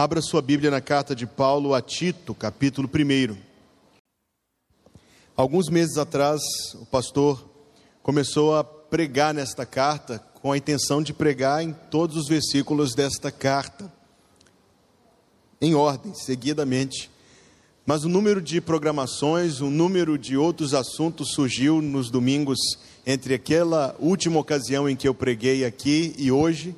Abra sua Bíblia na carta de Paulo a Tito, capítulo 1. Alguns meses atrás, o pastor começou a pregar nesta carta com a intenção de pregar em todos os versículos desta carta, em ordem, seguidamente. Mas o número de programações, o número de outros assuntos surgiu nos domingos entre aquela última ocasião em que eu preguei aqui e hoje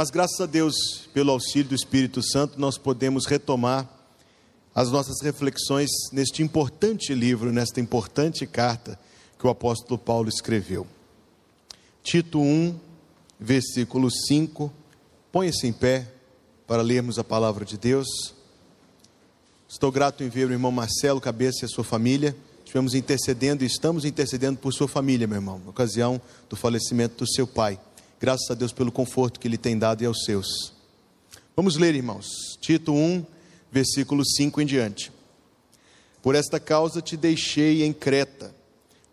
mas graças a Deus, pelo auxílio do Espírito Santo, nós podemos retomar as nossas reflexões neste importante livro, nesta importante carta que o apóstolo Paulo escreveu. Tito 1, versículo 5. Ponha-se em pé para lermos a palavra de Deus. Estou grato em ver o irmão Marcelo Cabeça e a sua família. Estivemos intercedendo e estamos intercedendo por sua família, meu irmão, na ocasião do falecimento do seu pai. Graças a Deus pelo conforto que Ele tem dado e aos seus. Vamos ler, irmãos, Tito 1, versículo 5 em diante. Por esta causa te deixei em Creta,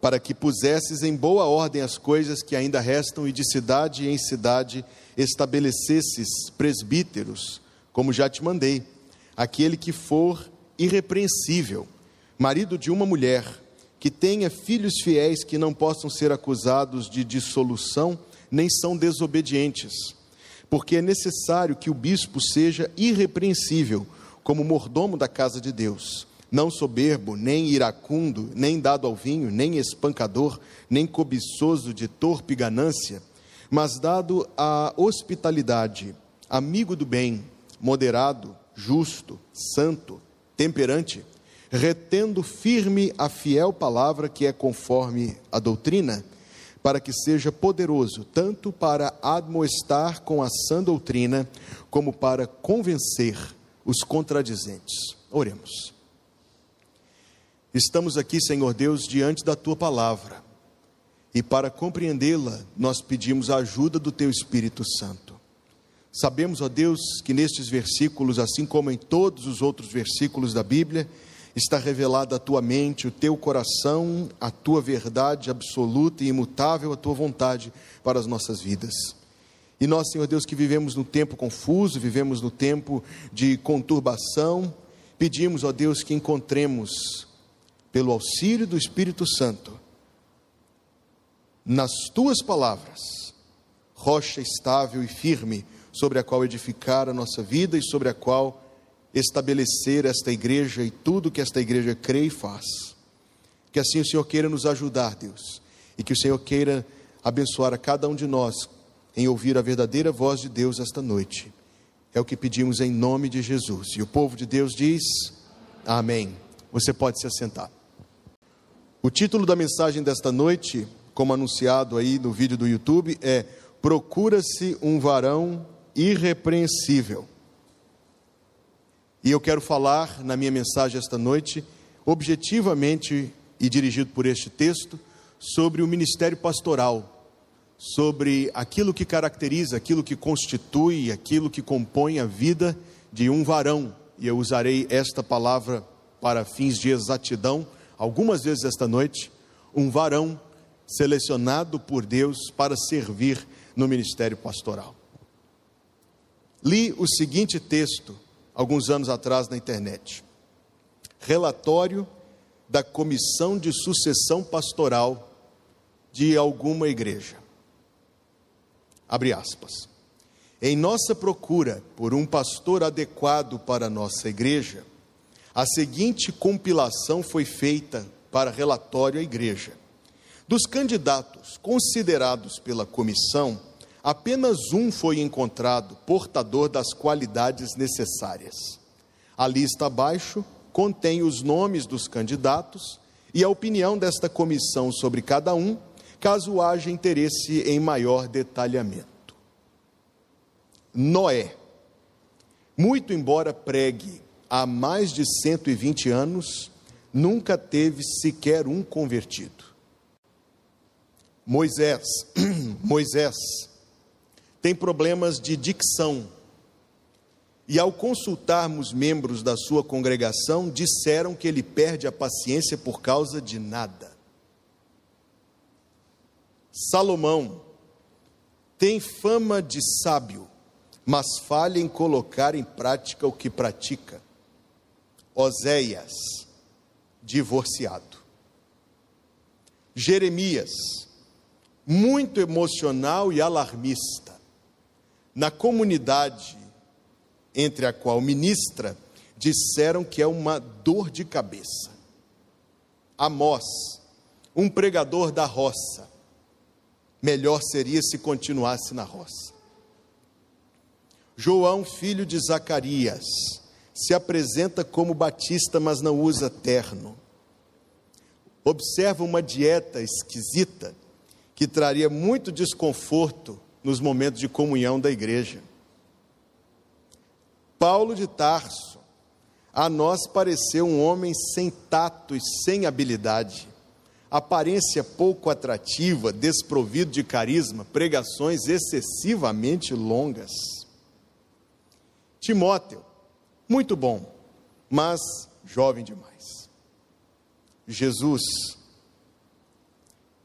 para que pusesses em boa ordem as coisas que ainda restam e de cidade em cidade estabelecesses presbíteros, como já te mandei, aquele que for irrepreensível, marido de uma mulher, que tenha filhos fiéis que não possam ser acusados de dissolução nem são desobedientes, porque é necessário que o bispo seja irrepreensível, como mordomo da casa de Deus, não soberbo, nem iracundo, nem dado ao vinho, nem espancador, nem cobiçoso de torpe ganância, mas dado à hospitalidade, amigo do bem, moderado, justo, santo, temperante, retendo firme a fiel palavra que é conforme a doutrina para que seja poderoso tanto para admoestar com a sã doutrina, como para convencer os contradizentes. Oremos. Estamos aqui, Senhor Deus, diante da tua palavra, e para compreendê-la, nós pedimos a ajuda do teu Espírito Santo. Sabemos, ó Deus, que nestes versículos, assim como em todos os outros versículos da Bíblia, está revelada a tua mente, o teu coração, a tua verdade absoluta e imutável, a tua vontade para as nossas vidas. E nós, Senhor Deus, que vivemos no tempo confuso, vivemos no tempo de conturbação, pedimos, ó Deus, que encontremos, pelo auxílio do Espírito Santo, nas tuas palavras, rocha estável e firme sobre a qual edificar a nossa vida e sobre a qual estabelecer esta igreja e tudo que esta igreja crê e faz. Que assim o Senhor queira nos ajudar, Deus, e que o Senhor queira abençoar a cada um de nós em ouvir a verdadeira voz de Deus esta noite. É o que pedimos em nome de Jesus. E o povo de Deus diz: Amém. Você pode se assentar. O título da mensagem desta noite, como anunciado aí no vídeo do YouTube, é Procura-se um varão irrepreensível. E eu quero falar na minha mensagem esta noite, objetivamente e dirigido por este texto, sobre o ministério pastoral, sobre aquilo que caracteriza, aquilo que constitui, aquilo que compõe a vida de um varão. E eu usarei esta palavra para fins de exatidão algumas vezes esta noite, um varão selecionado por Deus para servir no ministério pastoral. Li o seguinte texto alguns anos atrás na internet. Relatório da Comissão de Sucessão Pastoral de alguma igreja. Abre aspas. Em nossa procura por um pastor adequado para nossa igreja, a seguinte compilação foi feita para relatório à igreja. Dos candidatos considerados pela comissão, apenas um foi encontrado portador das qualidades necessárias. A lista abaixo contém os nomes dos candidatos e a opinião desta comissão sobre cada um, caso haja interesse em maior detalhamento. Noé, muito embora pregue há mais de 120 anos, nunca teve sequer um convertido. Moisés, Moisés, tem problemas de dicção. E ao consultarmos membros da sua congregação, disseram que ele perde a paciência por causa de nada. Salomão tem fama de sábio, mas falha em colocar em prática o que pratica. Oséias, divorciado. Jeremias, muito emocional e alarmista. Na comunidade entre a qual ministra, disseram que é uma dor de cabeça. Amós, um pregador da roça, melhor seria se continuasse na roça. João, filho de Zacarias, se apresenta como batista, mas não usa terno. Observa uma dieta esquisita que traria muito desconforto nos momentos de comunhão da igreja. Paulo de Tarso, a nós pareceu um homem sem tato e sem habilidade, aparência pouco atrativa, desprovido de carisma, pregações excessivamente longas. Timóteo, muito bom, mas jovem demais. Jesus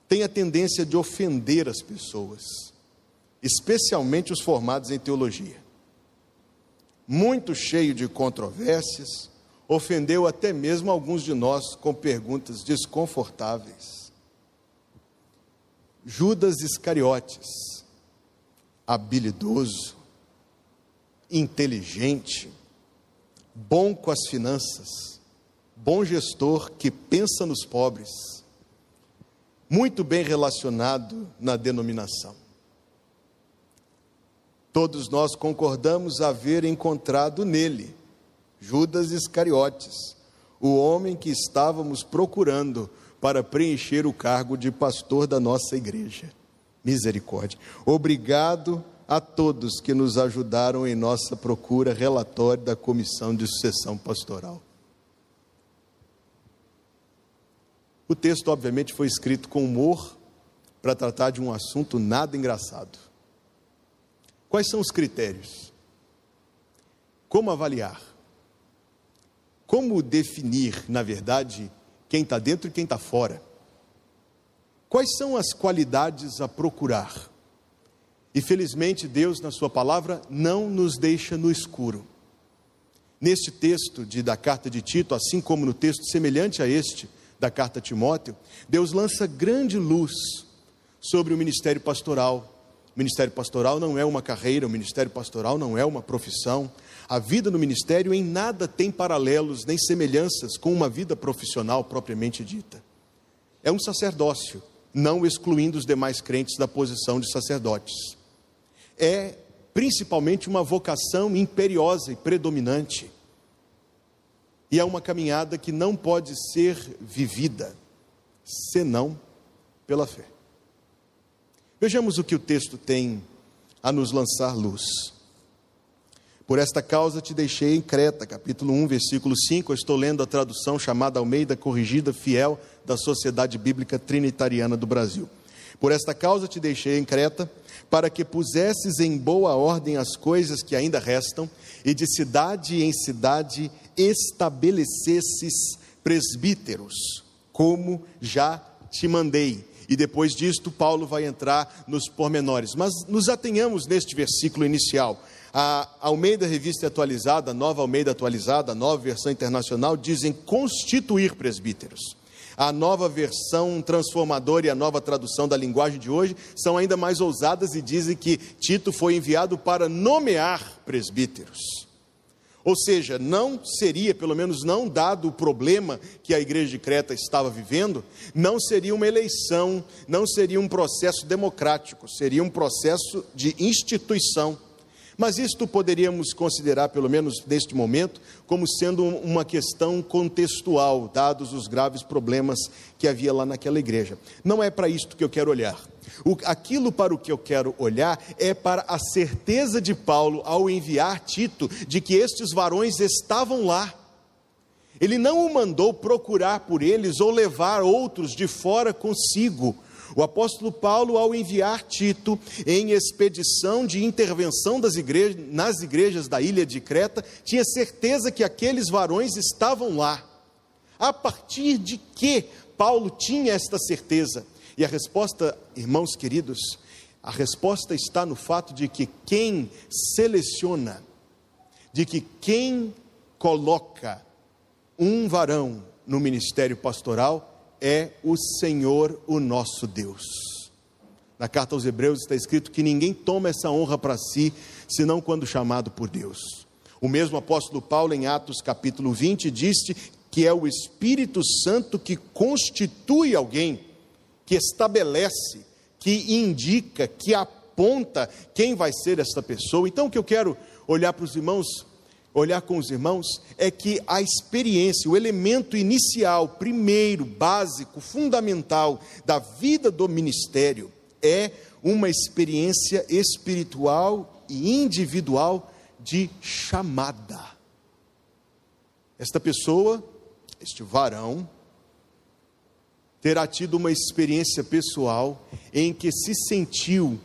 tem a tendência de ofender as pessoas, especialmente os formados em teologia. Muito cheio de controvérsias, ofendeu até mesmo alguns de nós com perguntas desconfortáveis. Judas Iscariotes, habilidoso, inteligente, bom com as finanças, bom gestor que pensa nos pobres, muito bem relacionado na denominação. Todos nós concordamos haver encontrado nele Judas Iscariotes, o homem que estávamos procurando para preencher o cargo de pastor da nossa igreja. Misericórdia. Obrigado a todos que nos ajudaram em nossa procura, relatório da Comissão de Sucessão Pastoral. O texto, obviamente, foi escrito com humor para tratar de um assunto nada engraçado. Quais são os critérios? Como avaliar? Como definir, na verdade, quem está dentro e quem está fora? Quais são as qualidades a procurar? E felizmente Deus, na Sua palavra, não nos deixa no escuro. Neste texto de, da carta de Tito, assim como no texto semelhante a este da carta a Timóteo, Deus lança grande luz sobre o ministério pastoral. O ministério pastoral não é uma carreira, o ministério pastoral não é uma profissão. A vida no ministério em nada tem paralelos nem semelhanças com uma vida profissional propriamente dita. É um sacerdócio, não excluindo os demais crentes da posição de sacerdotes é principalmente uma vocação imperiosa e predominante. E é uma caminhada que não pode ser vivida senão pela fé. Vejamos o que o texto tem a nos lançar luz. Por esta causa te deixei em Creta, capítulo 1, versículo 5. Eu estou lendo a tradução chamada Almeida Corrigida Fiel da Sociedade Bíblica Trinitariana do Brasil. Por esta causa te deixei em Creta para que pusesses em boa ordem as coisas que ainda restam, e de cidade em cidade estabelecesses presbíteros, como já te mandei. E depois disto, Paulo vai entrar nos pormenores. Mas nos atenhamos neste versículo inicial. A Almeida Revista Atualizada, a nova Almeida Atualizada, a nova versão internacional, dizem constituir presbíteros a nova versão transformadora e a nova tradução da linguagem de hoje são ainda mais ousadas e dizem que Tito foi enviado para nomear presbíteros. Ou seja, não seria, pelo menos não dado o problema que a igreja de Creta estava vivendo, não seria uma eleição, não seria um processo democrático, seria um processo de instituição. Mas isto poderíamos considerar, pelo menos neste momento, como sendo uma questão contextual, dados os graves problemas que havia lá naquela igreja. Não é para isto que eu quero olhar. O, aquilo para o que eu quero olhar é para a certeza de Paulo ao enviar Tito de que estes varões estavam lá. Ele não o mandou procurar por eles ou levar outros de fora consigo o apóstolo Paulo, ao enviar Tito em expedição de intervenção igrejas, nas igrejas da ilha de Creta, tinha certeza que aqueles varões estavam lá. A partir de que Paulo tinha esta certeza? E a resposta, irmãos queridos, A resposta está no fato de que quem seleciona, de que quem coloca um varão no ministério pastoral é o Senhor, o nosso Deus. Na carta aos Hebreus está escrito que ninguém toma essa honra para si, senão quando chamado por Deus. O mesmo apóstolo Paulo, em Atos capítulo 20, disse que é o Espírito Santo que constitui alguém, que estabelece, que indica, que aponta quem vai ser esta pessoa. Então, o que eu quero olhar para os irmãos olhar com os irmãos é que a experiência, o elemento inicial, primeiro, básico, fundamental da vida do ministério é uma experiência espiritual e individual de chamada. Esta pessoa, este varão, terá tido uma experiência pessoal em que se sentiu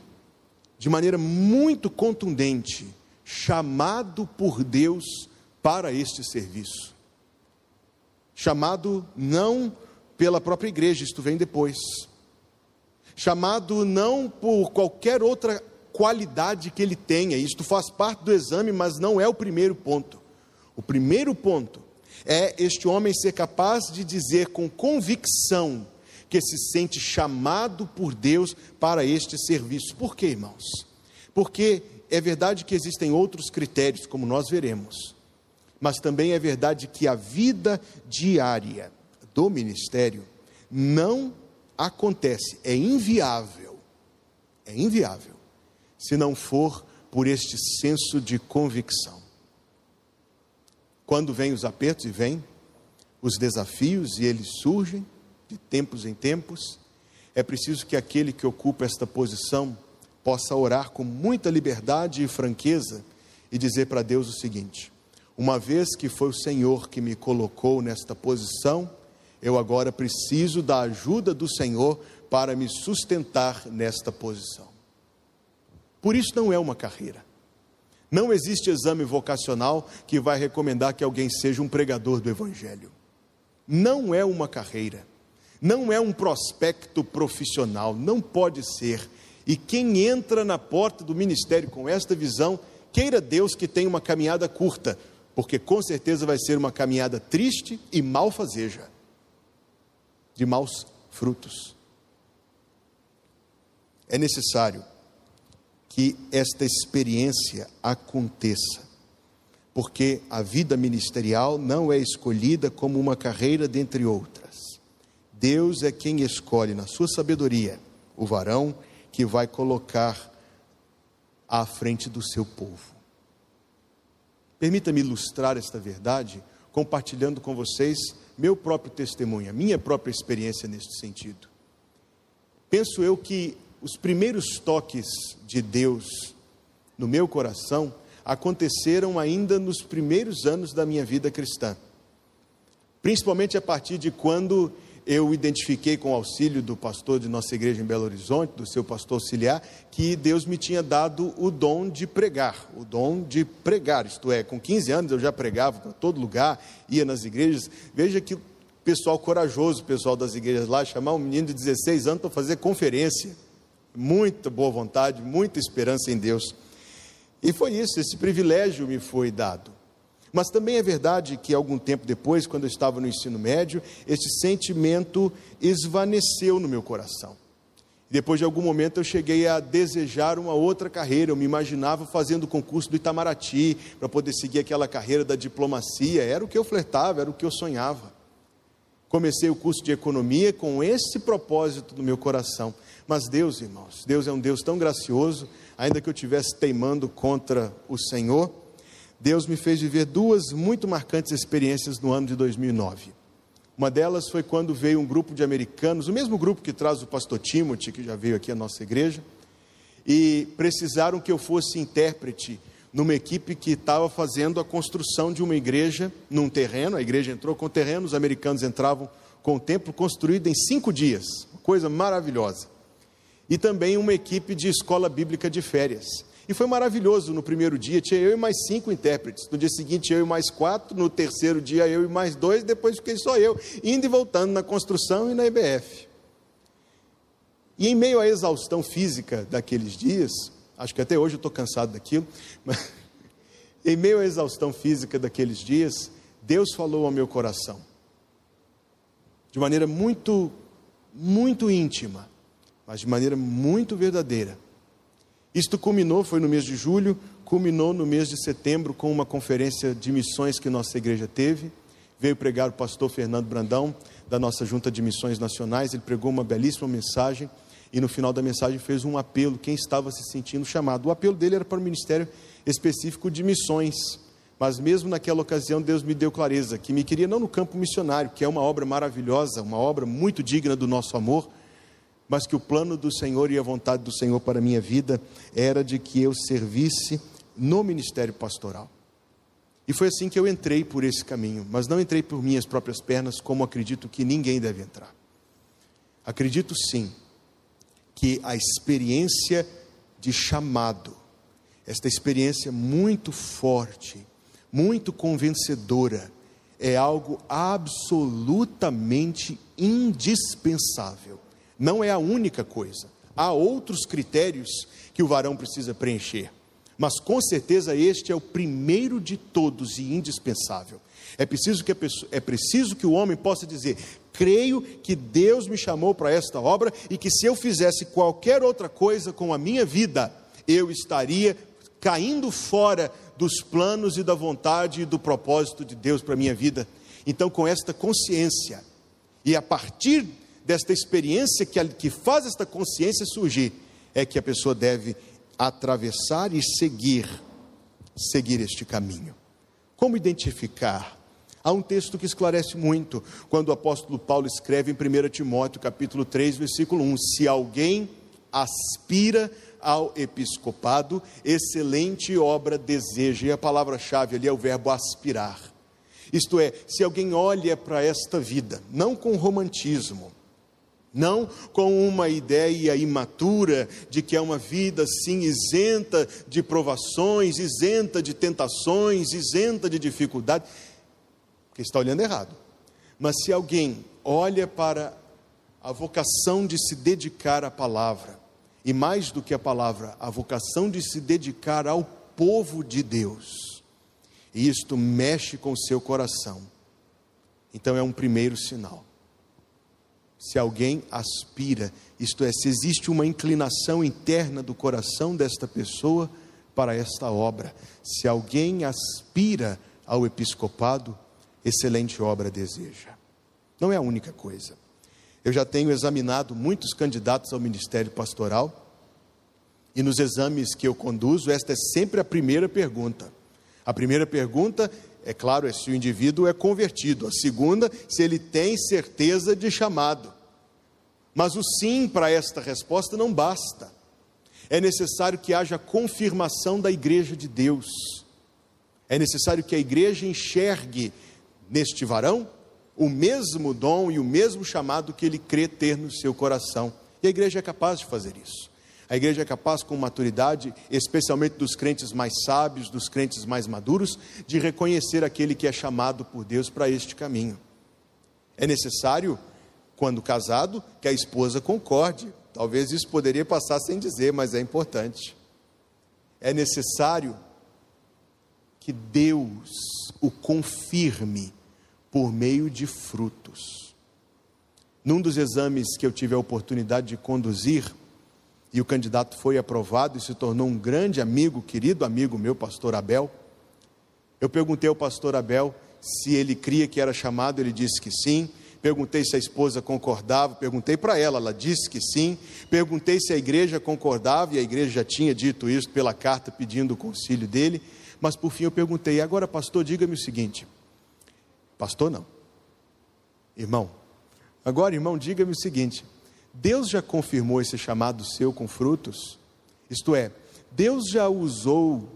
de maneira muito contundente chamado por Deus para este serviço. Chamado não pela própria igreja, isto vem depois. Chamado não por qualquer outra qualidade que ele tenha, isto faz parte do exame, mas não é o primeiro ponto. O primeiro ponto é este homem ser capaz de dizer com convicção que se sente chamado por Deus para este serviço. Por quê, irmãos? Porque é verdade que existem outros critérios, como nós veremos, mas também é verdade que a vida diária do ministério não acontece, é inviável, é inviável, se não for por este senso de convicção. Quando vêm os apertos e vêm os desafios e eles surgem de tempos em tempos, é preciso que aquele que ocupa esta posição possa orar com muita liberdade e franqueza e dizer para Deus o seguinte: uma vez que foi o Senhor que me colocou nesta posição, eu agora preciso da ajuda do Senhor para me sustentar nesta posição. Por isso não é uma carreira. Não existe exame vocacional que vai recomendar que alguém seja um pregador do Evangelho. Não é uma carreira. Não é um prospecto profissional. Não pode ser. E quem entra na porta do ministério com esta visão, queira Deus que tenha uma caminhada curta, porque com certeza vai ser uma caminhada triste e malfazeja, de maus frutos. É necessário que esta experiência aconteça, porque a vida ministerial não é escolhida como uma carreira dentre outras. Deus é quem escolhe, na sua sabedoria, o varão que vai colocar à frente do seu povo. Permita-me ilustrar esta verdade compartilhando com vocês meu próprio testemunho, a minha própria experiência neste sentido. Penso eu que os primeiros toques de Deus no meu coração aconteceram ainda nos primeiros anos da minha vida cristã. Principalmente a partir de quando eu identifiquei com o auxílio do pastor de nossa igreja em Belo Horizonte, do seu pastor auxiliar, que Deus me tinha dado o dom de pregar, o dom de pregar, isto é, com 15 anos eu já pregava para todo lugar, ia nas igrejas. Veja que pessoal corajoso, pessoal das igrejas lá, chamar um menino de 16 anos para fazer conferência. Muita boa vontade, muita esperança em Deus. E foi isso, esse privilégio me foi dado. Mas também é verdade que algum tempo depois, quando eu estava no ensino médio, esse sentimento esvaneceu no meu coração. Depois de algum momento eu cheguei a desejar uma outra carreira. Eu me imaginava fazendo o concurso do Itamaraty para poder seguir aquela carreira da diplomacia. Era o que eu flertava, era o que eu sonhava. Comecei o curso de economia com esse propósito no meu coração. Mas Deus, irmãos, Deus é um Deus tão gracioso, ainda que eu estivesse teimando contra o Senhor, Deus me fez viver duas muito marcantes experiências no ano de 2009. Uma delas foi quando veio um grupo de americanos, o mesmo grupo que traz o pastor Timothy, que já veio aqui à nossa igreja, e precisaram que eu fosse intérprete numa equipe que estava fazendo a construção de uma igreja num terreno. A igreja entrou com o terreno, os americanos entravam com o templo construído em cinco dias, uma coisa maravilhosa. E também uma equipe de escola bíblica de férias. E foi maravilhoso no primeiro dia, tinha eu e mais cinco intérpretes. No dia seguinte, eu e mais quatro. No terceiro dia, eu e mais dois. Depois fiquei só eu, indo e voltando na construção e na EBF. E em meio à exaustão física daqueles dias, acho que até hoje eu estou cansado daquilo, mas em meio à exaustão física daqueles dias, Deus falou ao meu coração, de maneira muito, muito íntima, mas de maneira muito verdadeira. Isto culminou, foi no mês de julho, culminou no mês de setembro com uma conferência de missões que nossa igreja teve. Veio pregar o pastor Fernando Brandão, da nossa Junta de Missões Nacionais. Ele pregou uma belíssima mensagem e no final da mensagem fez um apelo, quem estava se sentindo chamado. O apelo dele era para o ministério específico de missões. Mas mesmo naquela ocasião, Deus me deu clareza que me queria não no campo missionário, que é uma obra maravilhosa, uma obra muito digna do nosso amor, mas que o plano do Senhor e a vontade do Senhor para a minha vida era de que eu servisse no ministério pastoral. E foi assim que eu entrei por esse caminho, mas não entrei por minhas próprias pernas, como acredito que ninguém deve entrar. Acredito sim que a experiência de chamado, esta experiência muito forte, muito convencedora, é algo absolutamente indispensável. Não é a única coisa. Há outros critérios que o varão precisa preencher. Mas com certeza este é o primeiro de todos e indispensável. É preciso que, pessoa, é preciso que o homem possa dizer: creio que Deus me chamou para esta obra e que se eu fizesse qualquer outra coisa com a minha vida, eu estaria caindo fora dos planos e da vontade e do propósito de Deus para a minha vida. Então, com esta consciência, e a partir desta experiência que, que faz esta consciência surgir, é que a pessoa deve atravessar e seguir, seguir este caminho. Como identificar? Há um texto que esclarece muito, quando o apóstolo Paulo escreve em 1 Timóteo, capítulo 3, versículo 1: Se alguém aspira ao episcopado, excelente obra deseja, e a palavra-chave ali é o verbo aspirar. Isto é, se alguém olha para esta vida, não com romantismo, não com uma ideia imatura de que é uma vida assim isenta de provações, isenta de tentações, isenta de dificuldade, porque está olhando errado. Mas se alguém olha para a vocação de se dedicar à palavra, e mais do que a palavra, a vocação de se dedicar ao povo de Deus, e isto mexe com o seu coração, então é um primeiro sinal se alguém aspira, isto é, se existe uma inclinação interna do coração desta pessoa para esta obra. Se alguém aspira ao episcopado, excelente obra deseja. Não é a única coisa. Eu já tenho examinado muitos candidatos ao ministério pastoral, e nos exames que eu conduzo, esta é sempre a primeira pergunta. A primeira pergunta é claro, é se o indivíduo é convertido. A segunda, se ele tem certeza de chamado. Mas o sim para esta resposta não basta. É necessário que haja confirmação da igreja de Deus. É necessário que a igreja enxergue neste varão o mesmo dom e o mesmo chamado que ele crê ter no seu coração. E a igreja é capaz de fazer isso. A igreja é capaz, com maturidade, especialmente dos crentes mais sábios, dos crentes mais maduros, de reconhecer aquele que é chamado por Deus para este caminho. É necessário, quando casado, que a esposa concorde. Talvez isso poderia passar sem dizer, mas é importante. É necessário que Deus o confirme por meio de frutos. Num dos exames que eu tive a oportunidade de conduzir, e o candidato foi aprovado e se tornou um grande amigo, querido amigo meu, pastor Abel. Eu perguntei ao pastor Abel se ele cria que era chamado, ele disse que sim. Perguntei se a esposa concordava, perguntei para ela, ela disse que sim. Perguntei se a igreja concordava, e a igreja já tinha dito isso pela carta pedindo o concílio dele. Mas por fim eu perguntei: agora, pastor, diga-me o seguinte. Pastor, não. Irmão, agora, irmão, diga-me o seguinte: Deus já confirmou esse chamado seu com frutos? Isto é, Deus já usou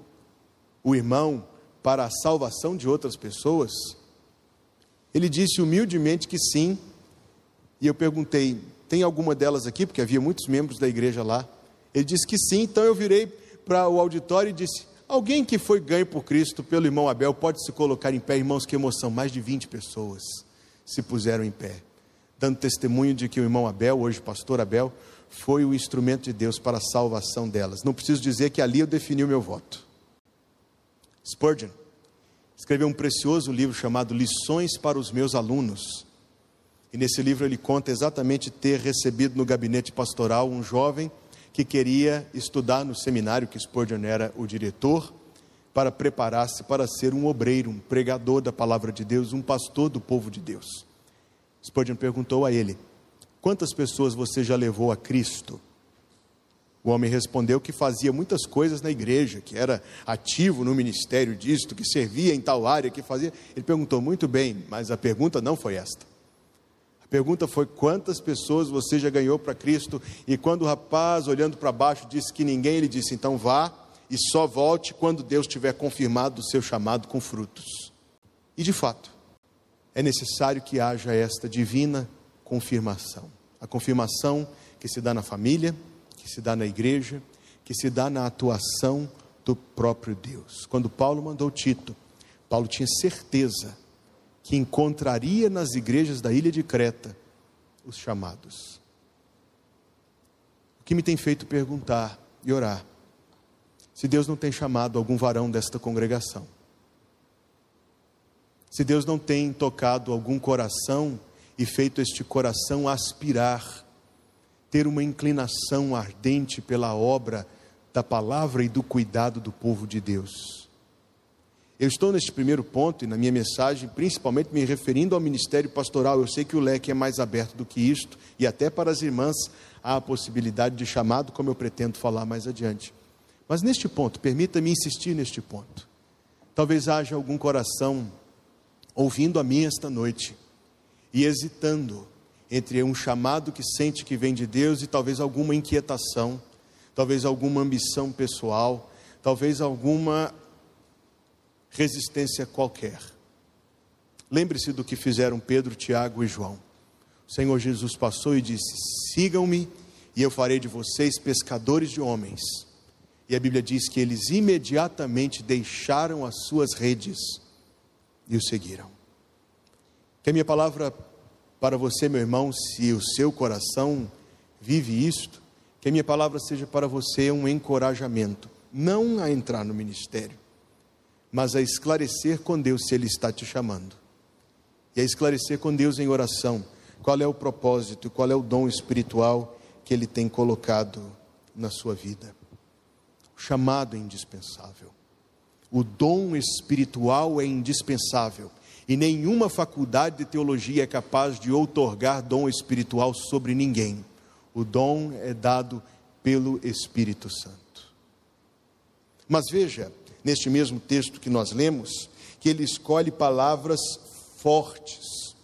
o irmão para a salvação de outras pessoas? Ele disse humildemente que sim. E eu perguntei: tem alguma delas aqui? Porque havia muitos membros da igreja lá. Ele disse que sim. Então eu virei para o auditório e disse: Alguém que foi ganho por Cristo pelo irmão Abel pode se colocar em pé, irmãos, que emoção. Mais de 20 pessoas se puseram em pé dando testemunho de que o irmão Abel, hoje pastor Abel, foi o instrumento de Deus para a salvação delas. Não preciso dizer que ali eu defini o meu voto. Spurgeon escreveu um precioso livro chamado Lições para os Meus Alunos. E nesse livro ele conta exatamente ter recebido no gabinete pastoral um jovem que queria estudar no seminário que Spurgeon era o diretor, para preparar-se para ser um obreiro, um pregador da palavra de Deus, um pastor do povo de Deus. Spurgeon perguntou a ele: Quantas pessoas você já levou a Cristo? O homem respondeu que fazia muitas coisas na igreja, que era ativo no ministério disto, que servia em tal área, que fazia. Ele perguntou muito bem, mas a pergunta não foi esta. A pergunta foi: quantas pessoas você já ganhou para Cristo? E quando o rapaz, olhando para baixo, disse que ninguém, ele disse: então vá e só volte quando Deus tiver confirmado o seu chamado com frutos. E de fato, é necessário que haja esta divina confirmação. A confirmação que se dá na família, que se dá na igreja, que se dá na atuação do próprio Deus. Quando Paulo mandou Tito, Paulo tinha certeza que encontraria nas igrejas da ilha de Creta os chamados. O que me tem feito perguntar e orar se Deus não tem chamado algum varão desta congregação. Se Deus não tem tocado algum coração e feito este coração aspirar, ter uma inclinação ardente pela obra da palavra e do cuidado do povo de Deus. Eu estou neste primeiro ponto e na minha mensagem, principalmente me referindo ao ministério pastoral. Eu sei que o leque é mais aberto do que isto, e até para as irmãs há a possibilidade de chamado, como eu pretendo falar mais adiante. Mas neste ponto, permita-me insistir neste ponto. Talvez haja algum coração ouvindo a mim esta noite e hesitando entre um chamado que sente que vem de Deus e talvez alguma inquietação, talvez alguma ambição pessoal, talvez alguma resistência qualquer. Lembre-se do que fizeram Pedro, Tiago e João. O Senhor Jesus passou e disse: Sigam-me e eu farei de vocês pescadores de homens. E a Bíblia diz que eles imediatamente deixaram as suas redes e o seguiram. Que a minha palavra para você, meu irmão, se o seu coração vive isto, que a minha palavra seja para você um encorajamento, não a entrar no ministério, mas a esclarecer com Deus se Ele está te chamando, e a esclarecer com Deus em oração qual é o propósito, qual é o dom espiritual que Ele tem colocado na sua vida. O chamado é indispensável, o dom espiritual é indispensável e nenhuma faculdade de teologia é capaz de outorgar dom espiritual sobre ninguém. O dom é dado pelo Espírito Santo. Mas veja, neste mesmo texto que nós lemos, que ele escolhe palavras fortes.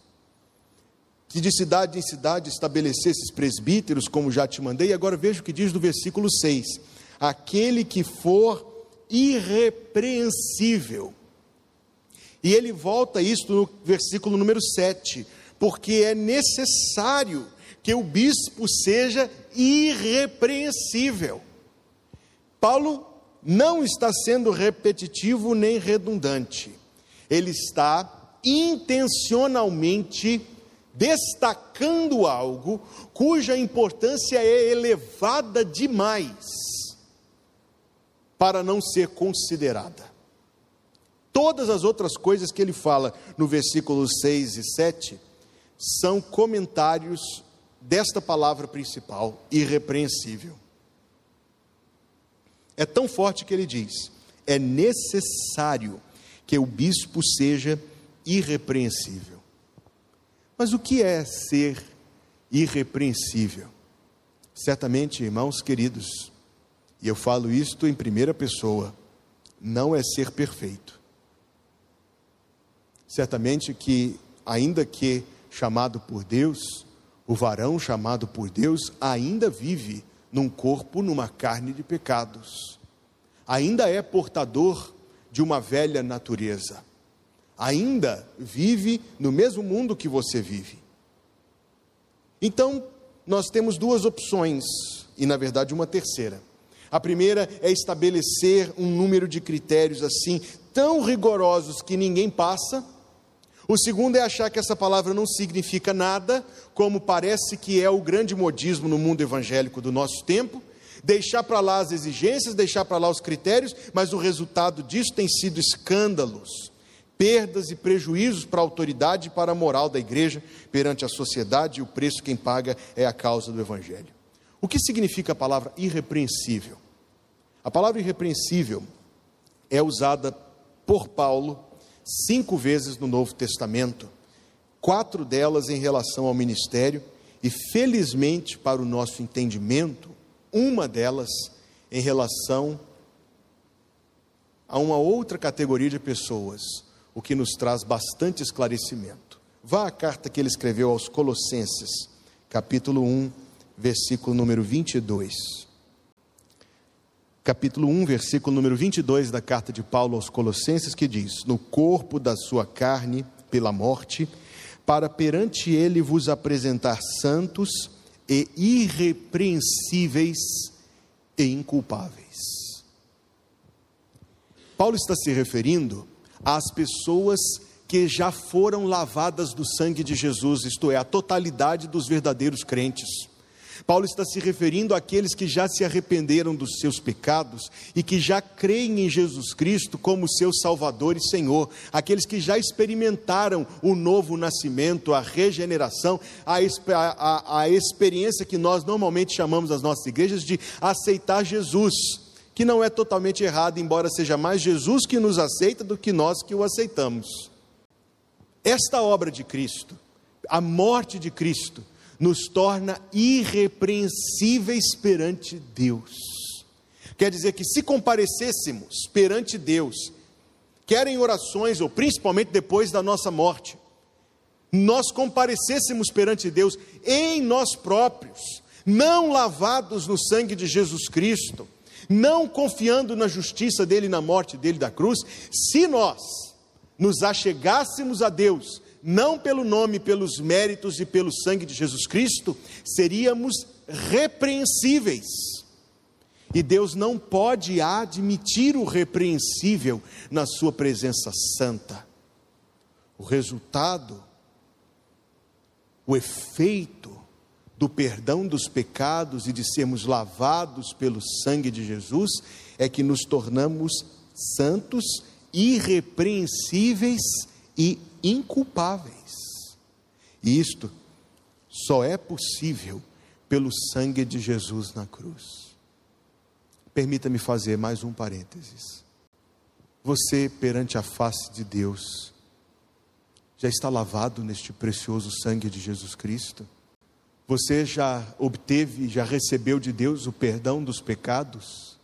Que de cidade em cidade estabelecesses presbíteros, como já te mandei, agora veja o que diz no versículo 6: aquele que for irrepreensível. E ele volta isso no versículo número 7, porque é necessário que o bispo seja irrepreensível. Paulo não está sendo repetitivo nem redundante, ele está intencionalmente destacando algo cuja importância é elevada demais para não ser considerada. Todas as outras coisas que ele fala no versículo 6 e 7 são comentários desta palavra principal, irrepreensível. É tão forte que ele diz: é necessário que o bispo seja irrepreensível. Mas o que é ser irrepreensível? Certamente, irmãos queridos, e eu falo isto em primeira pessoa, não é ser perfeito. Certamente que, ainda que chamado por Deus, o varão chamado por Deus ainda vive num corpo, numa carne de pecados, ainda é portador de uma velha natureza, ainda vive no mesmo mundo que você vive. Então, nós temos duas opções, e na verdade uma terceira. A primeira é estabelecer um número de critérios assim, tão rigorosos que ninguém passa O segundo é achar que essa palavra não significa nada, como parece que é o grande modismo no mundo evangélico do nosso tempo, deixar para lá as exigências, deixar para lá os critérios, mas o resultado disso tem sido escândalos, perdas e prejuízos para a autoridade e para a moral da igreja perante a sociedade, e o preço quem paga é a causa do evangelho. O que significa a palavra irrepreensível? A palavra irrepreensível é usada por Paulo cinco vezes no Novo Testamento, quatro delas em relação ao ministério, e felizmente para o nosso entendimento, uma delas em relação a uma outra categoria de pessoas, o que nos traz bastante esclarecimento. Vá à carta que ele escreveu aos Colossenses, capítulo 1, versículo número 22. Capítulo 1, versículo número 22 da carta de Paulo aos Colossenses, que diz: No corpo da sua carne, pela morte, para perante ele vos apresentar santos e irrepreensíveis e inculpáveis. Paulo está se referindo às pessoas que já foram lavadas do sangue de Jesus, isto é, a totalidade dos verdadeiros crentes. Paulo está se referindo àqueles que já se arrependeram dos seus pecados e que já creem em Jesus Cristo como seu Salvador e Senhor, aqueles que já experimentaram o novo nascimento, a regeneração, a, a, a experiência que nós normalmente chamamos nas nossas igrejas de aceitar Jesus que não é totalmente errado, embora seja mais Jesus que nos aceita do que nós que o aceitamos. Esta obra de Cristo, a morte de Cristo, nos torna irrepreensíveis perante Deus. Quer dizer que se comparecêssemos perante Deus, quer em orações ou principalmente depois da nossa morte, nós comparecêssemos perante Deus em nós próprios, não lavados no sangue de Jesus Cristo, não confiando na justiça dele, na morte dele da cruz, se nós nos achegássemos a Deus não pelo nome, pelos méritos e pelo sangue de Jesus Cristo, seríamos repreensíveis. E Deus não pode admitir o repreensível na Sua presença santa. O resultado, o efeito do perdão dos pecados e de sermos lavados pelo sangue de Jesus é que nos tornamos santos, irrepreensíveis e inculpáveis. E isto só é possível pelo sangue de Jesus na cruz. Permita-me fazer mais um parênteses. Você, perante a face de Deus, já está lavado neste precioso sangue de Jesus Cristo? Você já obteve, já recebeu de Deus o perdão dos pecados?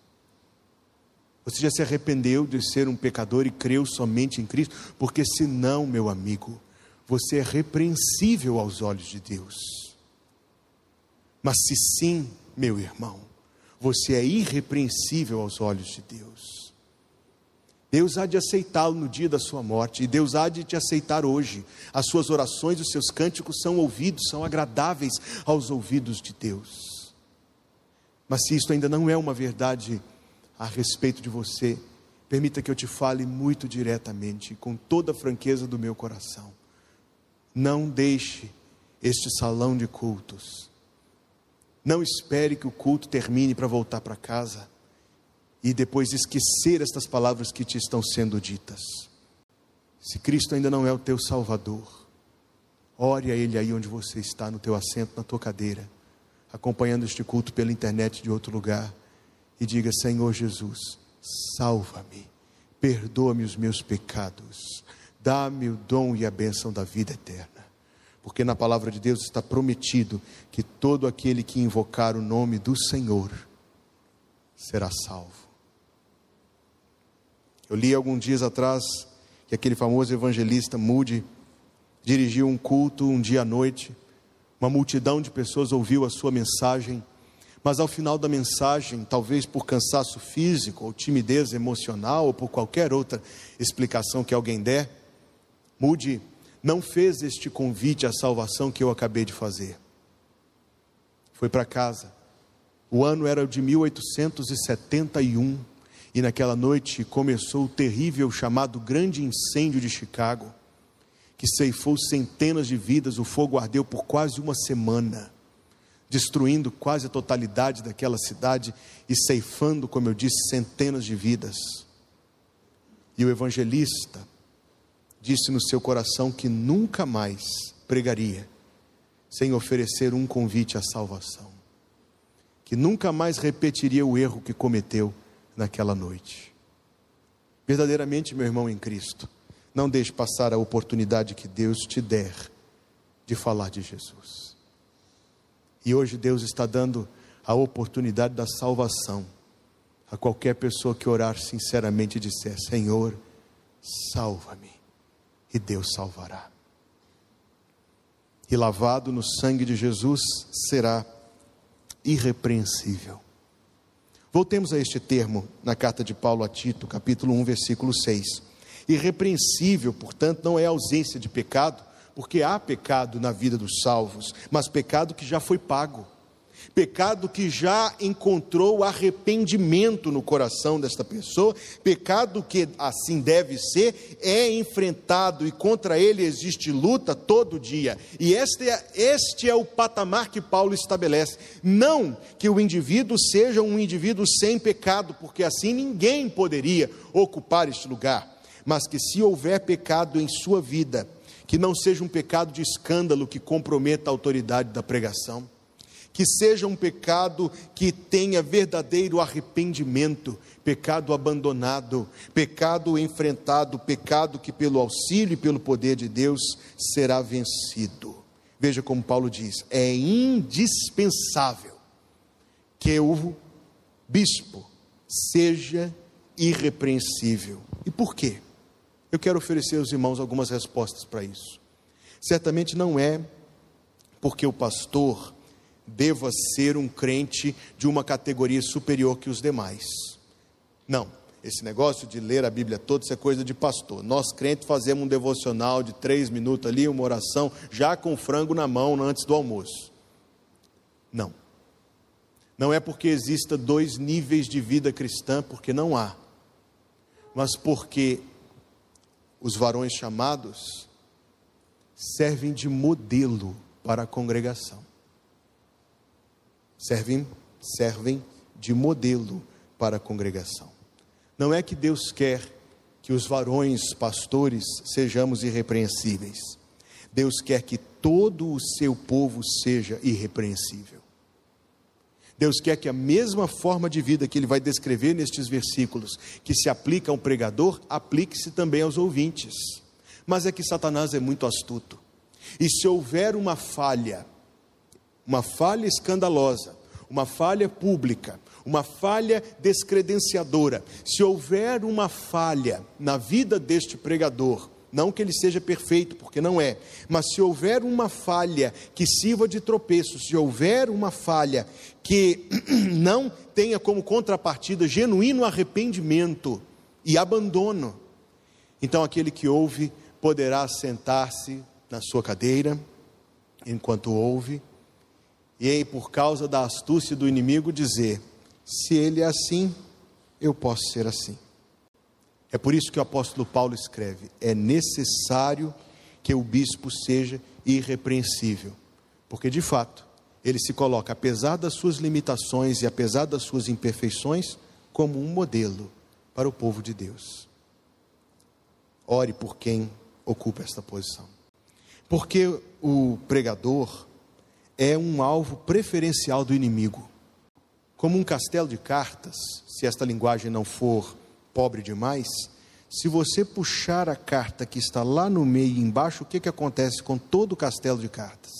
Você já se arrependeu de ser um pecador e creu somente em Cristo? Porque senão, meu amigo, você é repreensível aos olhos de Deus. Mas se sim, meu irmão, você é irrepreensível aos olhos de Deus. Deus há de aceitá-lo no dia da sua morte, e Deus há de te aceitar hoje. As suas orações, os seus cânticos são ouvidos, são agradáveis aos ouvidos de Deus. Mas se isto ainda não é uma verdade a respeito de você, permita que eu te fale muito diretamente, com toda a franqueza do meu coração. Não deixe este salão de cultos. Não espere que o culto termine para voltar para casa e depois esquecer estas palavras que te estão sendo ditas. Se Cristo ainda não é o teu Salvador, ore a Ele aí onde você está, no teu assento, na tua cadeira, acompanhando este culto pela internet de outro lugar e diga: Senhor Jesus, salva-me, perdoa-me os meus pecados, dá-me o dom e a bênção da vida eterna. Porque na palavra de Deus está prometido que todo aquele que invocar o nome do Senhor será salvo. Eu li alguns dias atrás que aquele famoso evangelista Moody dirigiu um culto um dia à noite. Uma multidão de pessoas ouviu a sua mensagem mas ao final da mensagem, talvez por cansaço físico, ou timidez emocional, ou por qualquer outra explicação que alguém der, Mude não fez este convite à salvação que eu acabei de fazer. Foi para casa. O ano era de 1871 e naquela noite começou o terrível chamado Grande Incêndio de Chicago. que ceifou centenas de vidas, o fogo ardeu por quase uma semana, destruindo quase a totalidade daquela cidade e ceifando, como eu disse, centenas de vidas. E o evangelista disse no seu coração que nunca mais pregaria sem oferecer um convite à salvação, que nunca mais repetiria o erro que cometeu naquela noite. Verdadeiramente, meu irmão em Cristo, não deixe passar a oportunidade que Deus te der de falar de Jesus. E hoje Deus está dando a oportunidade da salvação a qualquer pessoa que orar sinceramente e disser: Senhor, salva-me. E Deus salvará. E lavado no sangue de Jesus será irrepreensível. Voltemos a este termo na carta de Paulo a Tito, capítulo 1, versículo 6. Irrepreensível, portanto, não é ausência de pecado, porque há pecado na vida dos salvos, mas pecado que já foi pago pecado que já encontrou arrependimento no coração desta pessoa, pecado que assim deve ser, é enfrentado e contra ele existe luta todo dia. E este é, este é o patamar que Paulo estabelece. Não que o indivíduo seja um indivíduo sem pecado, porque assim ninguém poderia ocupar este lugar, mas que se houver pecado em sua vida, que não seja um pecado de escândalo que comprometa a autoridade da pregação que seja um pecado que tenha verdadeiro arrependimento, pecado abandonado, pecado enfrentado, pecado que pelo auxílio e pelo poder de Deus será vencido. Veja como Paulo diz: é indispensável que o bispo seja irrepreensível. E por quê? Eu quero oferecer aos irmãos algumas respostas para isso. Certamente não é porque o pastor deva ser um crente de uma categoria superior que os demais. Não, esse negócio de ler a Bíblia toda, isso é coisa de pastor. Nós crentes fazemos um devocional de três minutos ali, uma oração, já com frango na mão antes do almoço. Não. Não é porque exista dois níveis de vida cristã, porque não há. Mas porque os varões chamados servem de modelo para a congregação servem, servem de modelo para a congregação. Não é que Deus quer que os varões pastores sejamos irrepreensíveis. Deus quer que todo o seu povo seja irrepreensível. Deus quer que a mesma forma de vida que ele vai descrever nestes versículos, que se aplica ao pregador, aplique-se também aos ouvintes. Mas é que Satanás é muito astuto. E se houver uma falha uma falha escandalosa, uma falha pública, uma falha descredenciadora, se houver uma falha na vida deste pregador, não que ele seja perfeito, porque não é, mas se houver uma falha que sirva de tropeço, se houver uma falha que não tenha como contrapartida genuíno arrependimento e abandono, então aquele que ouve poderá sentar-se na sua cadeira enquanto ouve e aí, por causa da astúcia do inimigo, dizer: se ele é assim, eu posso ser assim. É por isso que o apóstolo Paulo escreve: é necessário que o bispo seja irrepreensível, porque de fato ele se coloca, apesar das suas limitações e apesar das suas imperfeições, como um modelo para o povo de Deus. Ore por quem ocupa esta posição, porque o pregador é um alvo preferencial do inimigo. Como um castelo de cartas, se esta linguagem não for pobre demais, se você puxar a carta que está lá no meio embaixo, o que, que acontece com todo o castelo de cartas?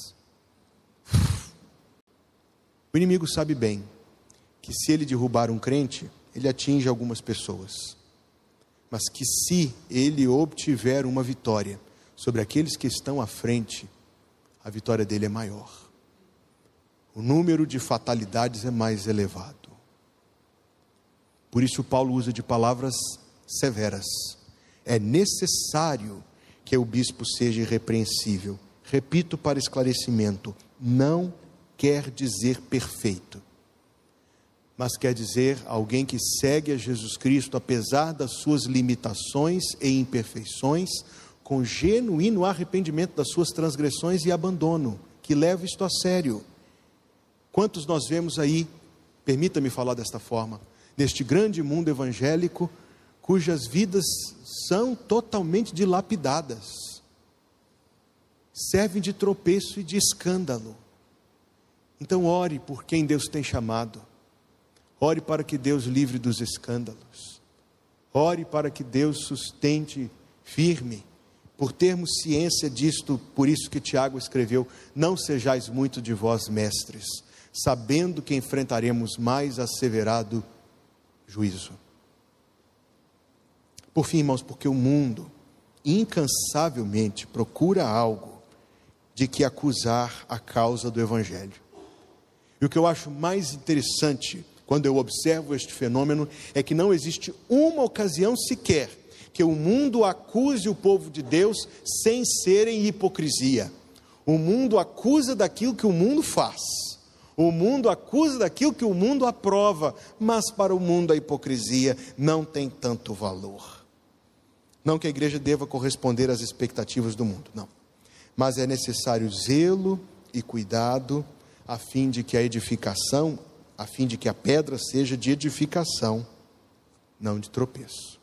O inimigo sabe bem que se ele derrubar um crente, ele atinge algumas pessoas. Mas que se ele obtiver uma vitória sobre aqueles que estão à frente, a vitória dele é maior o número de fatalidades é mais elevado. Por isso, Paulo usa de palavras severas. É necessário que o bispo seja irrepreensível. Repito para esclarecimento: não quer dizer perfeito, mas quer dizer alguém que segue a Jesus Cristo apesar das suas limitações e imperfeições, com genuíno arrependimento das suas transgressões e abandono, que leva isto a sério. Quantos nós vemos aí, permita-me falar desta forma, neste grande mundo evangélico, cujas vidas são totalmente dilapidadas, servem de tropeço e de escândalo. Então, ore por quem Deus tem chamado, ore para que Deus livre dos escândalos, ore para que Deus sustente firme. Por termos ciência disto, por isso que Tiago escreveu: Não sejais muito de vós mestres, sabendo que enfrentaremos mais asseverado juízo. Por fim, irmãos, porque o mundo incansavelmente procura algo de que acusar a causa do Evangelho. E o que eu acho mais interessante quando eu observo este fenômeno é que não existe uma ocasião sequer que o mundo acuse o povo de Deus sem ser em hipocrisia. O mundo acusa daquilo que o mundo faz. O mundo acusa daquilo que o mundo aprova, mas para o mundo a hipocrisia não tem tanto valor. Não que a igreja deva corresponder às expectativas do mundo, não. Mas é necessário zelo e cuidado a fim de que a edificação, a fim de que a pedra seja de edificação, não de tropeço.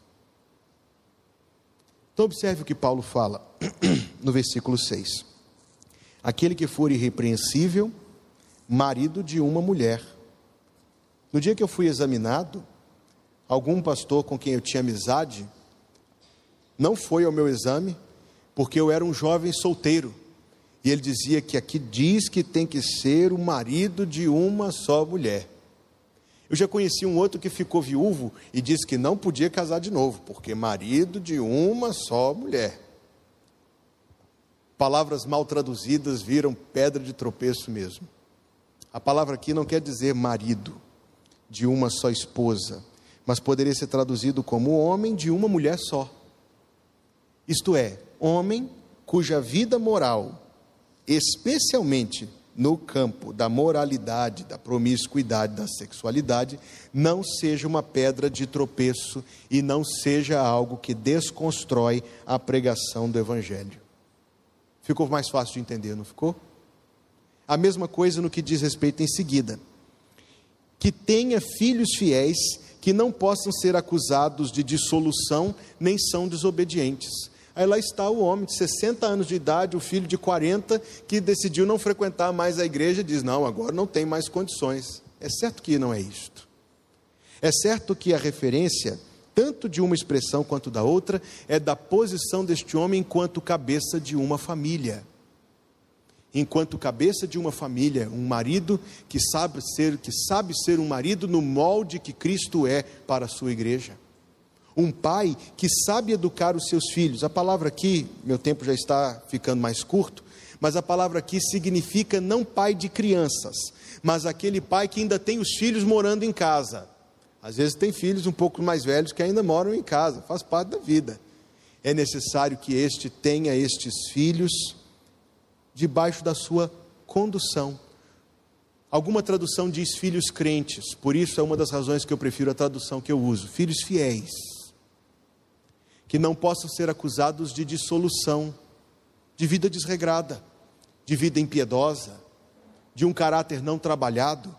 Então, observe o que Paulo fala no versículo 6. Aquele que for irrepreensível, marido de uma mulher. No dia que eu fui examinado, algum pastor com quem eu tinha amizade não foi ao meu exame, porque eu era um jovem solteiro. E ele dizia que aqui diz que tem que ser o marido de uma só mulher. Eu já conheci um outro que ficou viúvo e disse que não podia casar de novo, porque marido de uma só mulher. Palavras mal traduzidas viram pedra de tropeço mesmo. A palavra aqui não quer dizer marido de uma só esposa, mas poderia ser traduzido como homem de uma mulher só. Isto é, homem cuja vida moral, especialmente no campo da moralidade, da promiscuidade, da sexualidade, não seja uma pedra de tropeço e não seja algo que desconstrói a pregação do Evangelho. Ficou mais fácil de entender, não ficou? A mesma coisa no que diz respeito em seguida. Que tenha filhos fiéis que não possam ser acusados de dissolução, nem são desobedientes Aí lá está o homem de 60 anos de idade, o filho de 40, que decidiu não frequentar mais a igreja, diz: Não, agora não tem mais condições. É certo que não é isto. É certo que a referência, tanto de uma expressão quanto da outra, é da posição deste homem enquanto cabeça de uma família. Enquanto cabeça de uma família, um marido que sabe ser, que sabe ser um marido no molde que Cristo é para a sua igreja um pai que sabe educar os seus filhos. A palavra aqui, meu tempo já está ficando mais curto, mas a palavra aqui significa não pai de crianças, mas aquele pai que ainda tem os filhos morando em casa. Às vezes tem filhos um pouco mais velhos que ainda moram em casa, faz parte da vida. É necessário que este tenha estes filhos debaixo da sua condução. Alguma tradução diz filhos crentes, por isso é uma das razões que eu prefiro a tradução que eu uso, filhos fiéis que não possam ser acusados de dissolução, de vida desregrada, de vida impiedosa, de um caráter não trabalhado.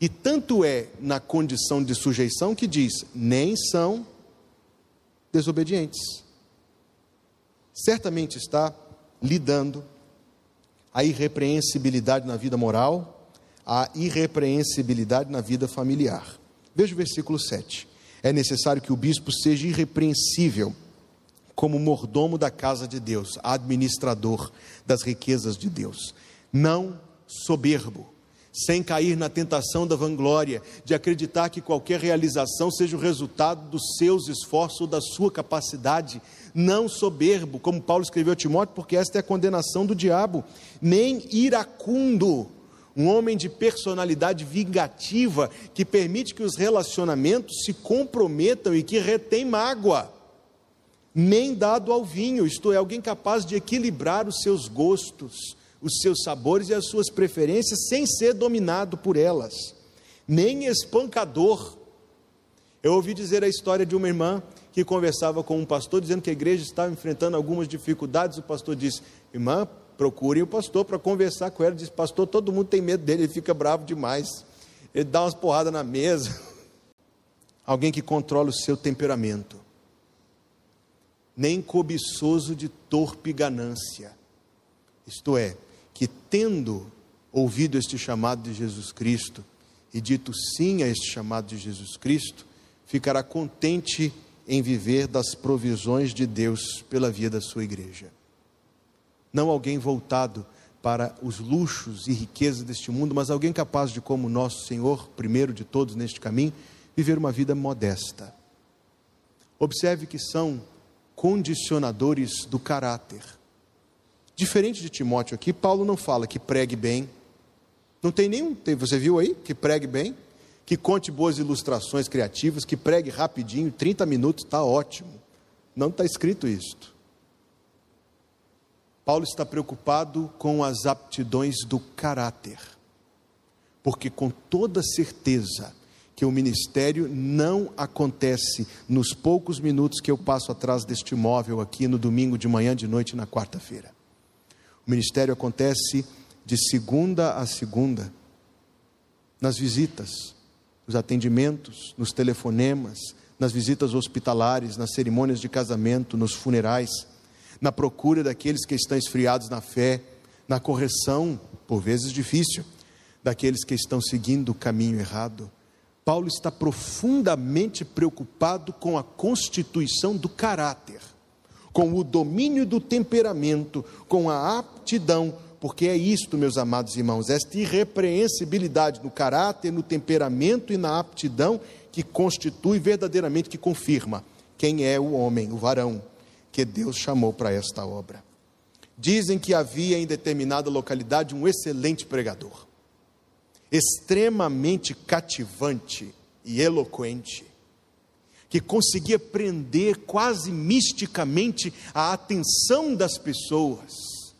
E tanto é na condição de sujeição que diz: nem são desobedientes. Certamente está lidando a irrepreensibilidade na vida moral, a irrepreensibilidade na vida familiar. Veja o versículo 7. É necessário que o bispo seja irrepreensível como mordomo da casa de Deus, administrador das riquezas de Deus. Não soberbo, sem cair na tentação da vanglória, de acreditar que qualquer realização seja o resultado dos seus esforços ou da sua capacidade. Não soberbo, como Paulo escreveu a Timóteo, porque esta é a condenação do diabo. Nem iracundo, um homem de personalidade vingativa que permite que os relacionamentos se comprometam e que retém mágoa nem dado ao vinho, isto é, alguém capaz de equilibrar os seus gostos, os seus sabores e as suas preferências sem ser dominado por elas, nem espancador. Eu ouvi dizer a história de uma irmã que conversava com um pastor dizendo que a igreja estava enfrentando algumas dificuldades. O pastor disse: Irmã, procurem o pastor para conversar com ela. Diz: Pastor, todo mundo tem medo dele, ele fica bravo demais. Ele dá umas porradas na mesa. Alguém que controla o seu temperamento. Nem cobiçoso de torpe ganância. Isto é, tendo ouvido este chamado de Jesus Cristo e dito sim a este chamado de Jesus Cristo, ficará contente em viver das provisões de Deus pela via da sua igreja. Não alguém voltado para os luxos e riquezas deste mundo, mas alguém capaz de, como nosso Senhor, primeiro de todos neste caminho, viver uma vida modesta. Observe que são condicionadores do caráter. Diferente de Timóteo aqui, Paulo não fala que pregue bem. Não tem nenhum, você viu aí? Que pregue bem, que conte boas ilustrações criativas, que pregue rapidinho, 30 minutos, está ótimo. Não está escrito isto. Paulo está preocupado com as aptidões do caráter, porque com toda certeza que o ministério não acontece nos poucos minutos que eu passo atrás deste móvel aqui no domingo de manhã, de noite e na quarta-feira. O ministério acontece de segunda a segunda, nas visitas, nos atendimentos, nos telefonemas, nas visitas hospitalares, nas cerimônias de casamento, nos funerais na procura daqueles que estão esfriados na fé, na correção, por vezes difícil, daqueles que estão seguindo o caminho errado. Paulo está profundamente preocupado com a constituição do caráter, com o domínio do temperamento, com a aptidão, porque é isto, meus amados irmãos, esta irrepreensibilidade no caráter, no temperamento e na aptidão que constitui verdadeiramente, que confirma quem é o homem, o varão que Deus chamou para esta obra. Dizem que havia em determinada localidade um excelente pregador, extremamente cativante e eloquente, que conseguia prender quase misticamente a atenção das pessoas.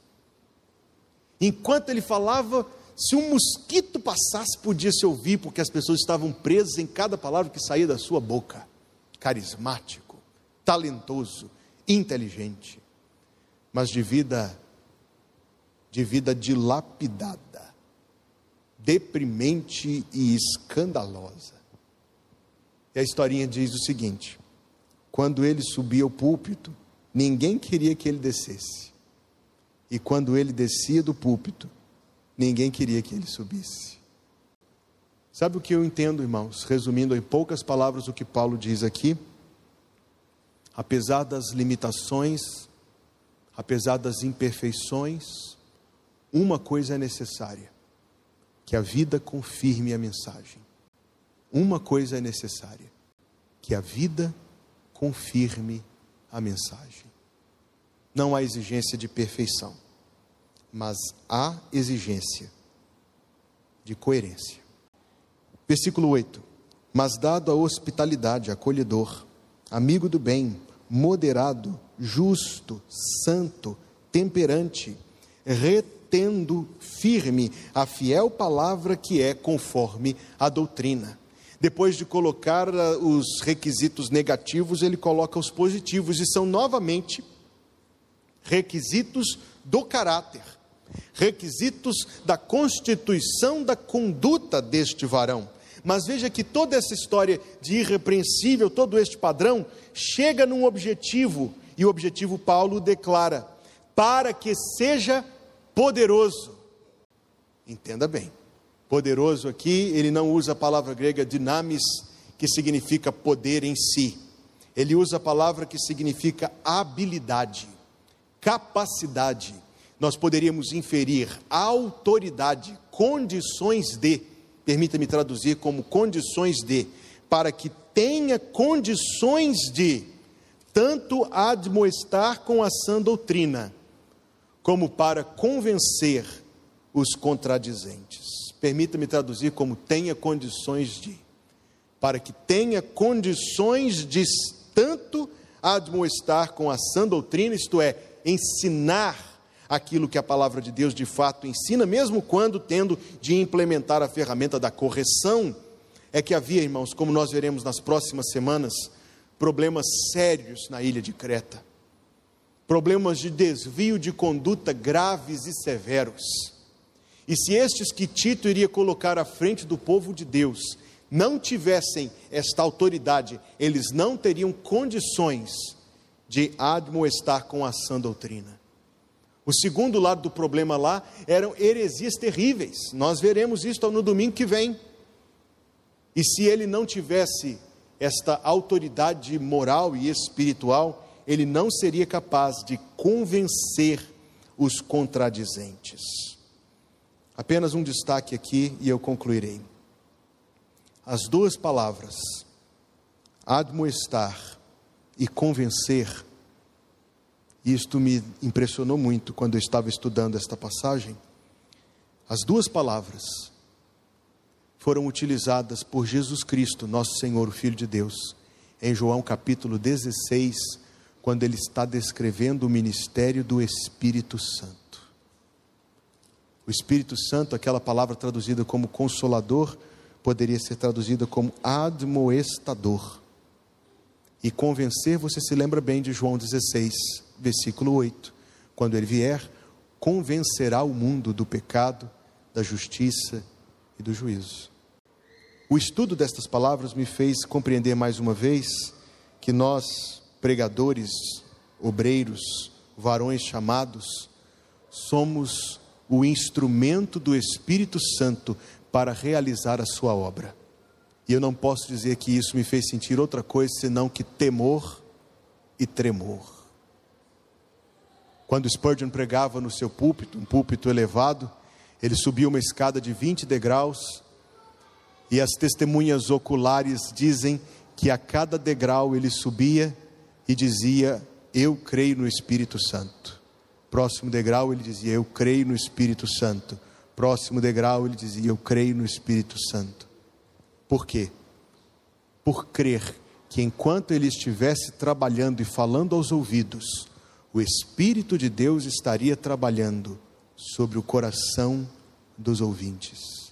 Enquanto ele falava, se um mosquito passasse, podia se ouvir, porque as pessoas estavam presas em cada palavra que saía da sua boca. Carismático, talentoso, inteligente, mas de vida de vida dilapidada, deprimente e escandalosa. E a historinha diz o seguinte: quando ele subia ao púlpito, ninguém queria que ele descesse. E quando ele descia do púlpito, ninguém queria que ele subisse. Sabe o que eu entendo, irmãos? Resumindo em poucas palavras o que Paulo diz aqui, apesar das limitações, apesar das imperfeições, uma coisa é necessária: que a vida confirme a mensagem. Uma coisa é necessária: que a vida confirme a mensagem. Não há exigência de perfeição, mas há exigência de coerência. Versículo 8: Mas dado a hospitalidade, acolhedor, amigo do bem, moderado, justo, santo, temperante, retendo firme a fiel palavra que é conforme a doutrina. Depois de colocar ah, os requisitos negativos, ele coloca os positivos, e são novamente requisitos do caráter, requisitos da constituição da conduta deste varão. Mas veja que toda essa história de irrepreensível, todo este padrão, chega num objetivo, e o objetivo Paulo declara: para que seja poderoso. Entenda bem, poderoso aqui, ele não usa a palavra grega dinamis, que significa poder em si. Ele usa a palavra que significa habilidade, capacidade. Nós poderíamos inferir autoridade, condições de permita-me traduzir como condições de, para que tenha condições de tanto admoestar com a sã doutrina, como para convencer os contradizentes. Permita-me traduzir como tenha condições de, para que tenha condições de tanto admoestar com a sã doutrina, isto é, ensinar aquilo que a palavra de Deus de fato ensina, mesmo quando tendo de implementar a ferramenta da correção, é que havia, irmãos, como nós veremos nas próximas semanas, problemas sérios na ilha de Creta, problemas de desvio de conduta graves e severos. E se estes que Tito iria colocar à frente do povo de Deus não tivessem esta autoridade, eles não teriam condições de admoestar com a sã doutrina. O segundo lado do problema lá eram heresias terríveis. Nós veremos isso no domingo que vem. E se ele não tivesse esta autoridade moral e espiritual, ele não seria capaz de convencer os contradizentes. Apenas um destaque aqui e eu concluirei. As duas palavras, admoestar e convencer, isto me impressionou muito quando eu estava estudando esta passagem. As duas palavras foram utilizadas por Jesus Cristo, nosso Senhor, o Filho de Deus, em João capítulo 16, quando ele está descrevendo o ministério do Espírito Santo. O Espírito Santo, aquela palavra traduzida como consolador, poderia ser traduzida como admoestador. E convencer, você se lembra bem de João 16, versículo 8. Quando ele vier, convencerá o mundo do pecado, da justiça e do juízo. O estudo destas palavras me fez compreender mais uma vez que nós, pregadores, obreiros, varões chamados, somos o instrumento do Espírito Santo para realizar a sua obra. E eu não posso dizer que isso me fez sentir outra coisa senão que temor e tremor. Quando Spurgeon pregava no seu púlpito, um púlpito elevado, ele subia uma escada de 20 degraus e as testemunhas oculares dizem que a cada degrau ele subia e dizia: Eu creio no Espírito Santo. Próximo degrau ele dizia: Eu creio no Espírito Santo. Próximo degrau ele dizia: Eu creio no Espírito Santo. Por quê? Por crer que enquanto ele estivesse trabalhando e falando aos ouvidos, o Espírito de Deus estaria trabalhando sobre o coração dos ouvintes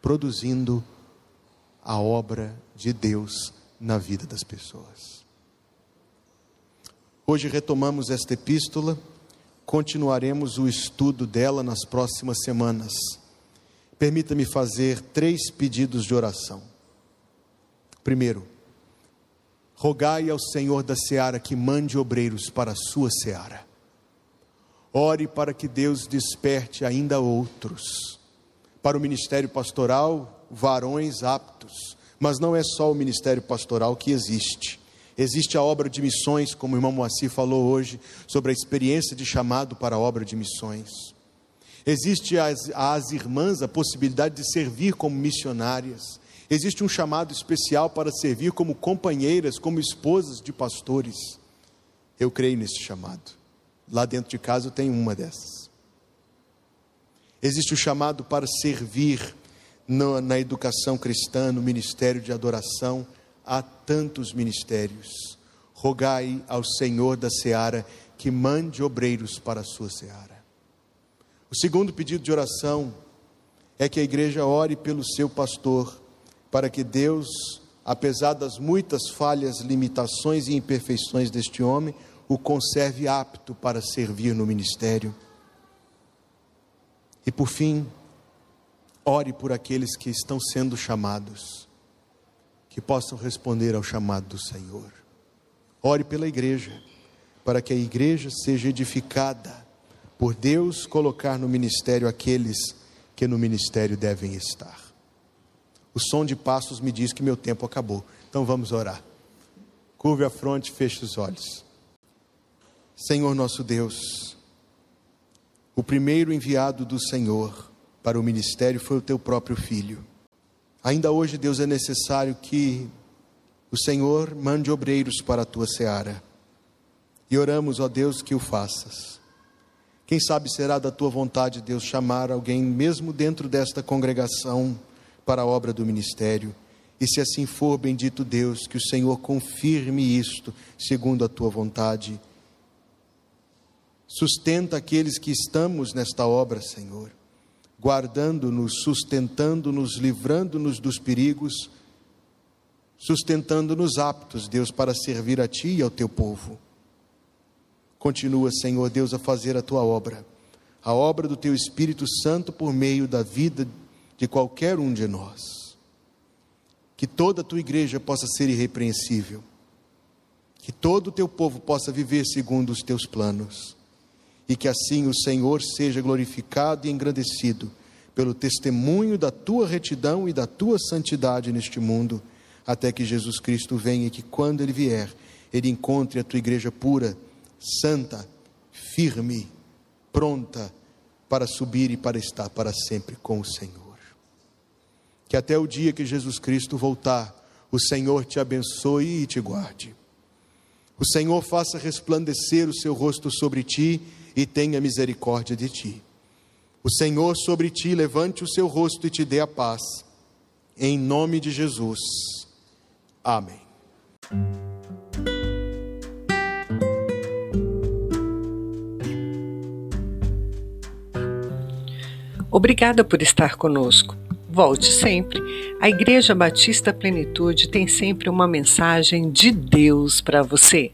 produzindo a obra de Deus na vida das pessoas. Hoje retomamos esta epístola, continuaremos o estudo dela nas próximas semanas. Permita-me fazer três pedidos de oração. Primeiro, rogai ao Senhor da seara que mande obreiros para a sua seara. Ore para que Deus desperte ainda outros para o ministério pastoral varões aptos. Mas não é só o ministério pastoral que existe. Existe a obra de missões, como o irmão Moacir falou hoje, sobre a experiência de chamado para a obra de missões. Existe às, às irmãs a possibilidade de servir como missionárias. Existe um chamado especial para servir como companheiras, como esposas de pastores. Eu creio nesse chamado. Lá dentro de casa eu tenho uma dessas. Existe o chamado para servir na educação cristã, no ministério de adoração. Há tantos ministérios. Rogai ao Senhor da seara que mande obreiros para a sua seara. O segundo pedido de oração é que a igreja ore pelo seu pastor, para que Deus, apesar das muitas falhas, limitações e imperfeições deste homem, o conserve apto para servir no ministério. E por fim, ore por aqueles que estão sendo chamados, que possam responder ao chamado do Senhor. Ore pela igreja, para que a igreja seja edificada, por Deus colocar no ministério aqueles que no ministério devem estar. O som de passos me diz que meu tempo acabou, então vamos orar. Curve a fronte, feche os olhos. Senhor nosso Deus, o primeiro enviado do Senhor para o ministério foi o teu próprio filho. Ainda hoje, Deus, é necessário que o Senhor mande obreiros para a tua seara. E oramos, ó Deus, que o faças. Quem sabe será da tua vontade, Deus, chamar alguém mesmo dentro desta congregação para a obra do ministério. E se assim for, bendito Deus, que o Senhor confirme isto segundo a tua vontade Sustenta aqueles que estamos nesta obra, Senhor, guardando-nos, sustentando-nos, livrando-nos dos perigos. sustentando-nos aptos, Deus, para servir a Ti e ao Teu povo. Continua, Senhor Deus, a fazer a Tua obra, a obra do Teu Espírito Santo por meio da vida de qualquer um de nós. Que toda a Tua igreja possa ser irrepreensível, que todo o Teu povo possa viver segundo os Teus planos, e que assim o Senhor seja glorificado e engrandecido pelo testemunho da tua retidão e da tua santidade neste mundo, até que Jesus Cristo venha e que quando ele vier, ele encontre a tua igreja pura, santa, firme, pronta para subir e para estar para sempre com o Senhor. Que até o dia que Jesus Cristo voltar, o Senhor te abençoe e te guarde. O Senhor faça resplandecer o seu rosto sobre ti e tenha misericórdia de ti. O Senhor sobre ti levante o seu rosto e te dê a paz. Em nome de Jesus. Amém. Obrigada por estar conosco. Volte sempre. A Igreja Batista Plenitude tem sempre uma mensagem de Deus para você.